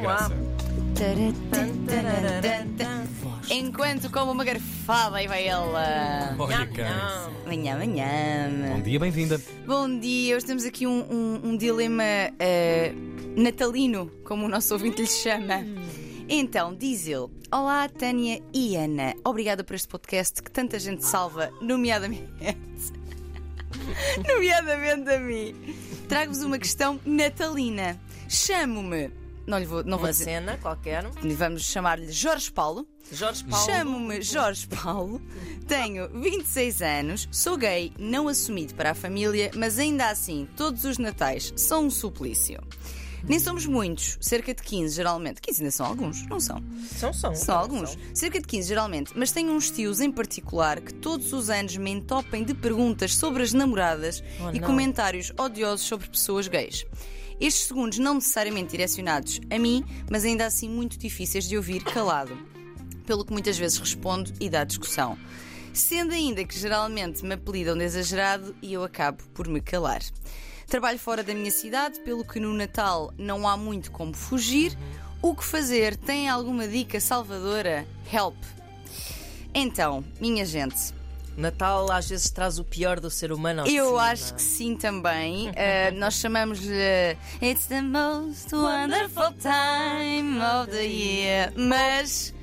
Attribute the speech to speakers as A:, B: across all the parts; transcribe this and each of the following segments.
A: Tamo
B: graça.
A: Enquanto como uma garfada e vai ela.
B: Olha,
C: nham.
A: Manhã, manhã.
B: Bom dia, bem-vinda.
A: Bom dia, hoje temos aqui um, um- um dilema eh, natalino, como o nosso ouvinte lhe chama. Então, diz ele: Olá, Tânia e Ana. Obrigada por este podcast que tanta gente salva, nomeadamente. nomeadamente a mim. Trago-vos uma questão natalina. Chamo-me. Não lhe vou, não vou
C: Uma
A: dizer.
C: cena qualquer.
A: Vamos chamar-lhe Jorge Paulo.
C: Jorge Paulo.
A: Chamo-me Jorge Paulo, tenho 26 anos, sou gay, não assumido para a família, mas ainda assim, todos os natais são um suplício. Nem somos muitos, cerca de 15 geralmente. 15 ainda são alguns, não são?
C: São, são.
A: São alguns. Cerca de 15 geralmente, mas tenho uns tios em particular que todos os anos me entopem de perguntas sobre as namoradas
C: Oh,
A: e
C: não.
A: comentários odiosos sobre pessoas gays. Estes segundos não necessariamente direcionados a mim, mas ainda assim muito difíceis de ouvir calado pelo que muitas vezes respondo e dá discussão. Sendo ainda que geralmente me apelidam de exagerado e eu acabo por me calar. Trabalho fora da minha cidade, pelo que no Natal não há muito como fugir. O que fazer? Tem alguma dica salvadora? Help! Então, minha gente,
C: Natal às vezes traz o pior do ser humano. ao
A: eu
C: cima.
A: acho que sim também. Uh, nós chamamos-lhe It's the most wonderful time of the year. Mas.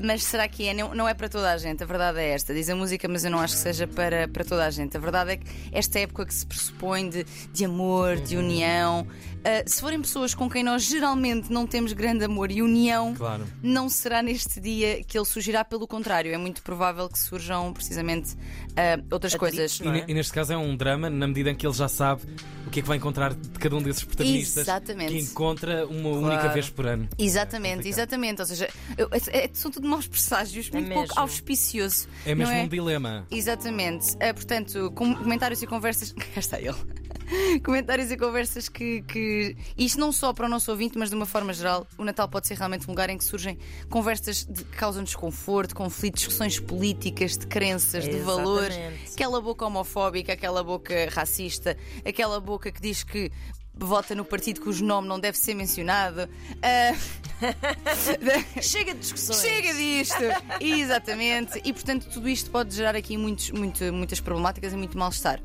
A: Mas será que é? Não, não é para toda a gente, a verdade é esta. Diz a música, mas eu não acho que seja para, para toda a gente. A verdade é que esta época que se pressupõe de, de amor, de união. uh, se forem pessoas com quem nós geralmente não temos grande amor e união,
B: Claro.
A: não será neste dia que ele surgirá. Pelo contrário, é muito provável que surjam precisamente uh, outras
C: Atritos,
A: coisas.
B: E,
C: é?
B: ne- e neste caso é um drama, na medida em que ele já sabe o que é que vai encontrar de cada um desses protagonistas.
A: Exatamente.
B: Que encontra uma única vez por ano.
A: Exatamente,
B: É
A: exatamente. Ou seja, eu- é- é- são tudo maus presságios, muito pouco
C: mesmo.
A: auspicioso.
B: É mesmo
A: é?
B: um dilema.
A: Exatamente. Ah, portanto, com- comentários e conversas. Cá está ele. comentários e conversas que, que. Isto não só para o nosso ouvinte, mas de uma forma geral, o Natal pode ser realmente um lugar em que surgem conversas de- que causam desconforto, conflitos, discussões políticas, de crenças, de valores.
C: Exatamente.
A: Aquela boca homofóbica, aquela boca racista, aquela boca que diz que vota no partido cujo nome não deve ser mencionado. Ah,
C: Chega de discussões.
A: Chega disto! Exatamente. E portanto, tudo isto pode gerar aqui muitos, muito- muitas problemáticas e muito mal-estar.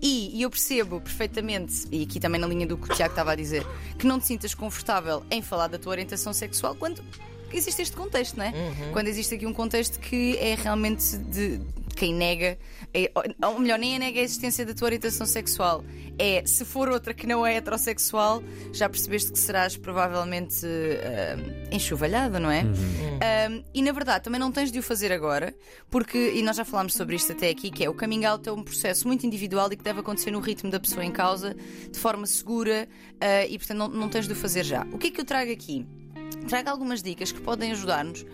A: E, e eu percebo perfeitamente, e aqui também na linha do que o Tiago estava a dizer, que não te sintas confortável em falar da tua orientação sexual quando existe este contexto, não é? Quando existe aqui um contexto que é realmente de quem nega, é, ou melhor, nem é nega a existência da tua orientação sexual. É se for outra que não é heterossexual, já percebeste que serás provavelmente enxovalhada, não é? Um, e na verdade também não tens de o fazer agora, porque, e nós já falámos sobre isto até aqui, que é o coming out é um processo muito individual e que deve acontecer no ritmo da pessoa em causa, de forma segura, uh, e portanto não, não tens de o fazer já. O que é que eu trago aqui? Trago algumas dicas que podem ajudar-nos uh,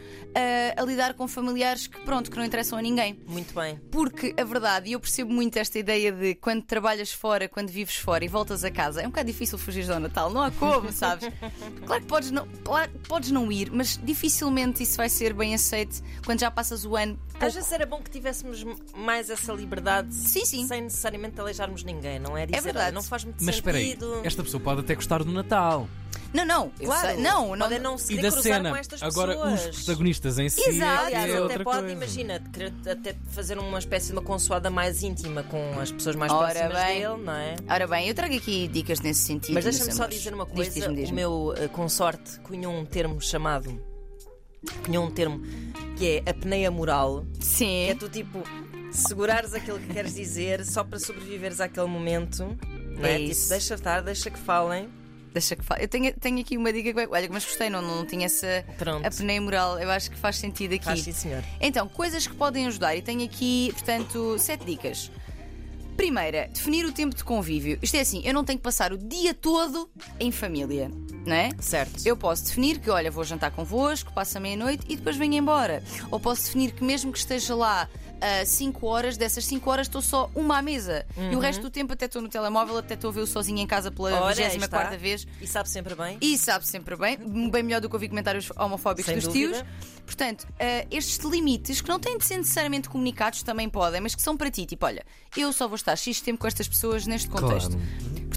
A: a lidar com familiares que, pronto, que não interessam a ninguém.
C: Muito bem.
A: Porque a verdade, e eu percebo muito esta ideia de quando trabalhas fora, quando vives fora e voltas a casa, é um bocado difícil fugir ao Natal, não há como, sabes? Claro que podes não, claro podes não ir, mas dificilmente isso vai ser bem aceito quando já passas o ano.
C: Às vezes era bom que tivéssemos mais essa liberdade
A: Sim, sim.
C: sem necessariamente aleijarmos ninguém, não é? Dizer,
A: verdade.
C: "Olha, não faz muito
B: Mas espera aí,
C: sentido.
B: esta pessoa pode até gostar do Natal.
A: Não, não,
C: Claro,
A: sei- não, não,
C: podem não se
B: E da
C: cruzar
B: cena.
C: com estas
B: Agora,
C: pessoas.
B: os protagonistas em si
A: Exato.
B: é
C: Aliás,
B: outra
C: até pode,
B: coisa.
C: imagina, querer até fazer uma espécie de uma consoada mais íntima com as pessoas mais
A: Ora
C: próximas
A: bem.
C: dele, não é?
A: Ora bem, eu trago aqui dicas nesse sentido.
C: Mas deixa-me só dizer uma
A: Diz,
C: coisa:
A: diz-me, diz-me.
C: o meu eh, consorte cunhou um termo chamado. Cunhou um termo que é a peneia moral,
A: Sim.
C: que é tu tipo segurares aquilo que queres dizer só para sobreviveres àquele momento. Não é?
A: É isso.
C: Tipo, deixa estar, deixa que falem.
A: Deixa que fale. Eu tenho, tenho aqui uma dica que vai. Olha, mas gostei, não, não tinha essa
C: Pronto.
A: a peneia moral. Eu acho que faz sentido aqui.
C: Faz sim, senhor.
A: Então, coisas que podem ajudar, e tenho aqui, portanto, sete dicas. Primeira, definir o tempo de convívio. Isto é assim, eu não tenho que passar o dia todo em família, não é?
C: Certo.
A: Eu posso definir que, olha, vou jantar convosco, passo a meia-noite e depois venho embora. Ou posso definir que, mesmo que esteja lá 5 horas, dessas 5 horas estou só uma à mesa. E o resto do tempo até estou no telemóvel, até estou a ver-o sozinho em casa pela
C: Uhum. Olha, aí
A: 24
C: está.
A: vez.
C: E sabe sempre bem.
A: E sabe sempre bem, bem melhor do que ouvir comentários homofóbicos
C: Sem
A: dos
C: dúvida.
A: tios. Portanto, eh, estes limites que não têm de ser necessariamente comunicados também podem, mas que são para ti. Tipo, olha, eu só vou estar X tempo com estas pessoas neste contexto.
B: Claro.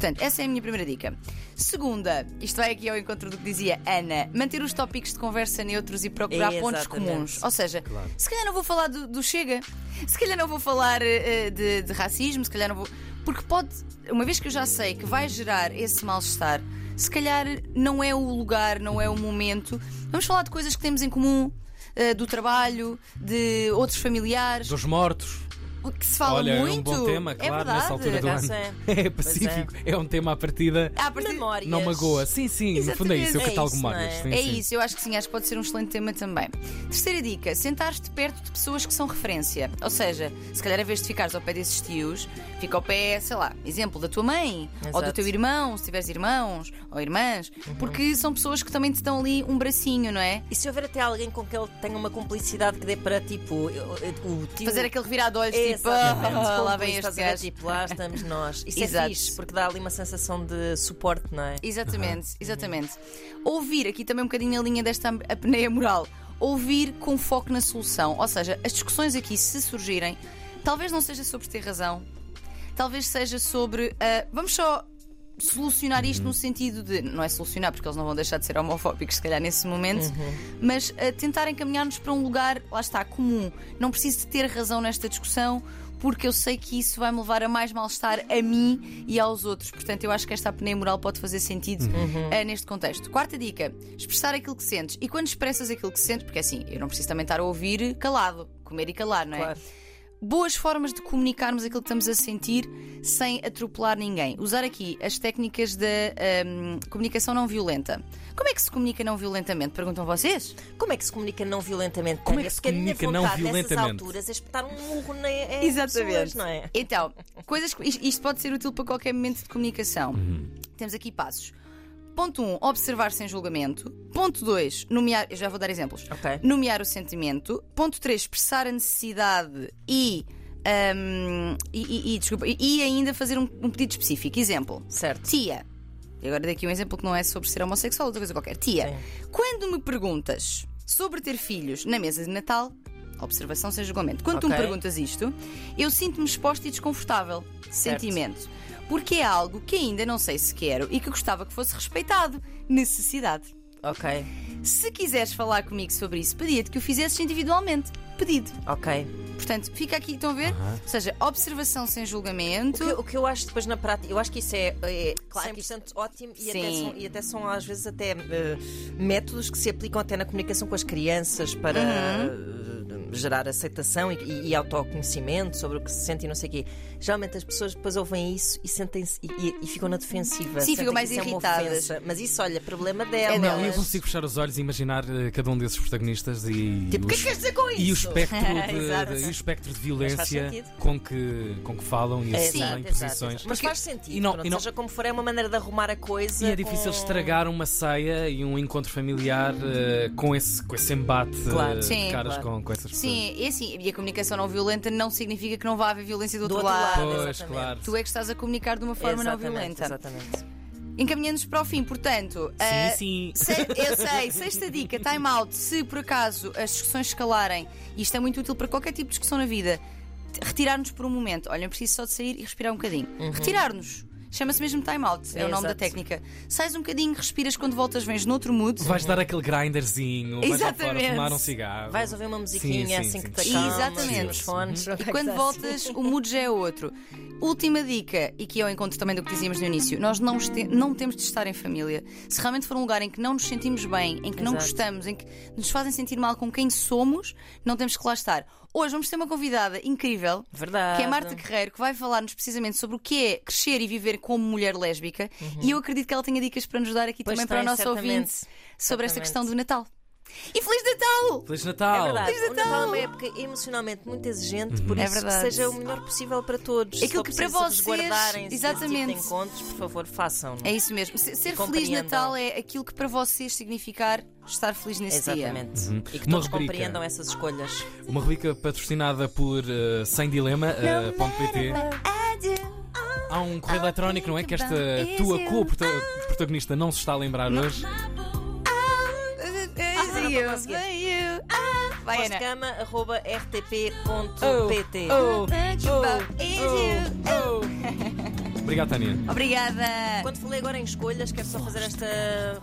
A: Portanto, essa é a minha primeira dica. Segunda, isto vai aqui ao encontro do que dizia Ana, manter os tópicos de conversa neutros e procurar pontos
C: Exatamente.
A: comuns. Ou seja,
B: Claro.
A: se calhar não vou falar do, do Chega, se calhar não vou falar eh, de, de racismo, se calhar não vou. Porque pode, uma vez que eu já sei que vai gerar esse mal-estar, se calhar não é o lugar, não é o momento. Vamos falar de coisas que temos em comum. eh, do trabalho, de outros familiares,
B: Dos mortos.
A: O que se fala
B: Olha,
A: muito.
B: é um bom tema,
A: é
B: claro,
A: verdade.
B: nessa altura do ano.
C: é.
B: É pacífico, é. um tema à partida.
A: À partida-
C: Memórias.
B: Não magoa. Sim, sim, no fundo é isso. Eu
C: Exatamente.
B: catalogo
C: É isso, não
B: memórias.
C: é?
B: Sim,
A: É
B: sim.
A: isso, eu acho que sim, acho que pode ser um excelente tema também. Terceira dica: sentar-te perto de pessoas que são referência. Ou seja, se calhar, em vez de ficares ao pé desses tios, fica ao pé, sei lá, exemplo da tua mãe ou do
C: Exato.
A: teu irmão, se tiveres irmãos ou irmãs, porque são pessoas que também te dão ali um bracinho, não é?
C: E se houver até alguém com que ele tenha uma cumplicidade que dê para tipo o tio.
A: Fazer aquele revirar de olhos, tipo, lá vem este gajo.
C: Tipo, lá estamos nós. Isso
A: Exato.
C: é fixe, porque dá ali uma sensação de suporte, não é?
A: Exatamente, exatamente. Ouvir aqui também um bocadinho a linha desta apneia moral. Ouvir com foco na solução. Ou seja, as discussões aqui, se surgirem, talvez não seja sobre ter razão, talvez seja sobre. ah, vamos só solucionar isto no sentido de. Não é solucionar, porque eles não vão deixar de ser homofóbicos, se calhar, nesse momento, mas ah, tentar encaminhar-nos para um lugar, lá está, comum. Não preciso de ter razão nesta discussão. Porque eu sei que isso vai me levar a mais mal-estar a mim e aos outros. Portanto, eu acho que esta apneia moral pode fazer sentido ah, neste contexto. Quarta dica: expressar aquilo que sentes. E quando expressas aquilo que sentes, porque assim, eu não preciso também estar a ouvir calado, comer e calar, não é?
C: Claro.
A: Boas formas de comunicarmos aquilo que estamos a sentir sem atropelar ninguém. Usar aqui as técnicas da hum, comunicação não violenta. Como é que se comunica não violentamente? Perguntam vocês?
C: Como é que se comunica não violentamente?
B: Como é que se
C: Porque a minha
B: comunica não
C: vontade nessas
B: violentamente?
C: alturas é espetar um murro na, em pessoas, não é?
A: Então, coisas que- isto, isto pode ser útil para qualquer momento de comunicação. Temos aqui passos. Ponto 1, um, observar sem julgamento. Ponto 2, nomear. Eu já vou dar exemplos.
C: Ok.
A: Nomear o sentimento. Ponto 3, expressar a necessidade e. hum, e, e- e, desculpa, e- ainda fazer um, um pedido específico. Exemplo:
C: Certo.
A: Tia. E agora daqui um exemplo que não é sobre ser homossexual, outra coisa qualquer. Tia, quando me perguntas sobre ter filhos na mesa de Natal, observação sem julgamento. Quando tu me perguntas isto, eu sinto-me exposta e desconfortável. Sentimento. Porque é algo que ainda não sei se quero e que gostava que fosse respeitado. Necessidade.
C: Ok,
A: Se quiseres falar comigo sobre isso, pedia-te que o fizesses individualmente. Pedido.
C: ok.
A: Portanto, fica aqui, estão a ver? Ou seja, observação sem
C: O
A: julgamento.
C: que, o que eu acho depois na prática, eu acho que isso é, é
A: Claro que
C: 100% ótimo e até, são, e até são às vezes até eh, métodos que se aplicam até na comunicação com as crianças para
A: Uhum.
C: Gerar aceitação e, e- e autoconhecimento sobre o que se sente e não sei o quê. Geralmente as pessoas depois ouvem isso e sentem-se e, e- e ficam na defensiva.
A: Sim, ficam mais
C: é
A: irritadas.
C: ofensa. Mas isso, olha, problema dela.
A: É
B: Não,
A: delas.
B: eu consigo fechar os olhos e imaginar eh, cada um desses protagonistas e.
C: Tipo, o que é que queres dizer com isso?
B: E o espectro de, de- e o espectro de violência com que, com que falam e
C: É,
B: assumem
C: exato,
B: posições.
C: exato, exato. Mas faz sentido.
B: e não-
C: pronto,
B: e não-
C: Seja como for, é uma maneira de arrumar a coisa.
B: E é difícil
C: com-
B: estragar uma ceia e um encontro familiar eh, com, esse, com esse embate
C: Claro.
B: de
A: Sim,
B: caras
C: claro.
B: com, com essas pessoas.
A: Sim, é assim. E a comunicação não violenta não significa que não vá haver violência do,
C: Do
A: outro,
C: outro
A: lado.
C: lado.
B: Pois, claro.
A: Tu é que estás a comunicar de uma forma não
C: Exatamente,
A: violenta.
C: Exatamente.
A: Encaminhando-nos para o fim, portanto.
B: Sim, sim.
A: Se- eu sei, sexta dica, time out. Se por acaso as discussões escalarem, e isto é muito útil para qualquer tipo de discussão na vida, retirar-nos por um momento. Olha, eu preciso só de sair e respirar um bocadinho. Retirar-nos. Chama-se mesmo time out, é,
C: É,
A: o nome da
C: exato.
A: técnica. Sais um bocadinho, respiras quando voltas, vens noutro mood.
B: Vais dar aquele grinderzinho, vais fora
A: Exatamente.
B: fumar um cigarro.
C: Vais ouvir uma musiquinha
B: Sim, sim,
C: assim
B: sim.
C: que te acalmas
A: Exatamente.
C: nos fones.
A: E quando voltas, o mood já é outro. Última dica, e que é o encontro também do que dizíamos no início: nós não, não temos de estar em família. Se realmente for um lugar em que não nos sentimos bem, em que não
C: Exato.
A: gostamos, em que nos fazem sentir mal com quem somos, não temos que lá estar. Hoje vamos ter uma convidada incrível,
C: Verdade.
A: que é Marta Guerreiro, que vai falar-nos precisamente sobre o que é crescer e viver como mulher lésbica. E eu acredito que ela tenha dicas para nos dar aqui
C: Uhum. Pois
A: também para o
C: tem,
A: nosso
C: certamente.
A: ouvinte sobre esta
C: Certamente.
A: questão do Natal. E Feliz Natal!
B: Feliz
C: É
B: Natal!
C: verdade.
A: Feliz
C: O Natal é
A: Natal.
C: uma época emocionalmente muito exigente, por
A: É
C: isso
A: verdade.
C: que seja o melhor possível para todos. Se
A: Aquilo que para vocês-
C: resguardarem-se desse
A: exatamente.
C: Tipo de encontros, por favor, façam.
A: É isso mesmo. Ser ser Feliz. Natal é aquilo que para vocês significar estar feliz nesse dia.
C: Exatamente.
B: Uhum.
C: E que
B: Uma
C: todos
B: rubrica.
C: compreendam essas escolhas.
B: Uma rubrica patrocinada por eh, Sem .pt. Há um correio eletrónico, não é? Que esta tua co-protagonista não se está a lembrar hoje.
C: não estou a conseguir.
A: Vai, Ana.
C: Postcama.rtp.pt
B: Oh, oh,
A: Is you.
B: oh, oh. Obrigado, Tânia.
A: Obrigada.
C: Quando falei agora em escolhas, quero só fazer esta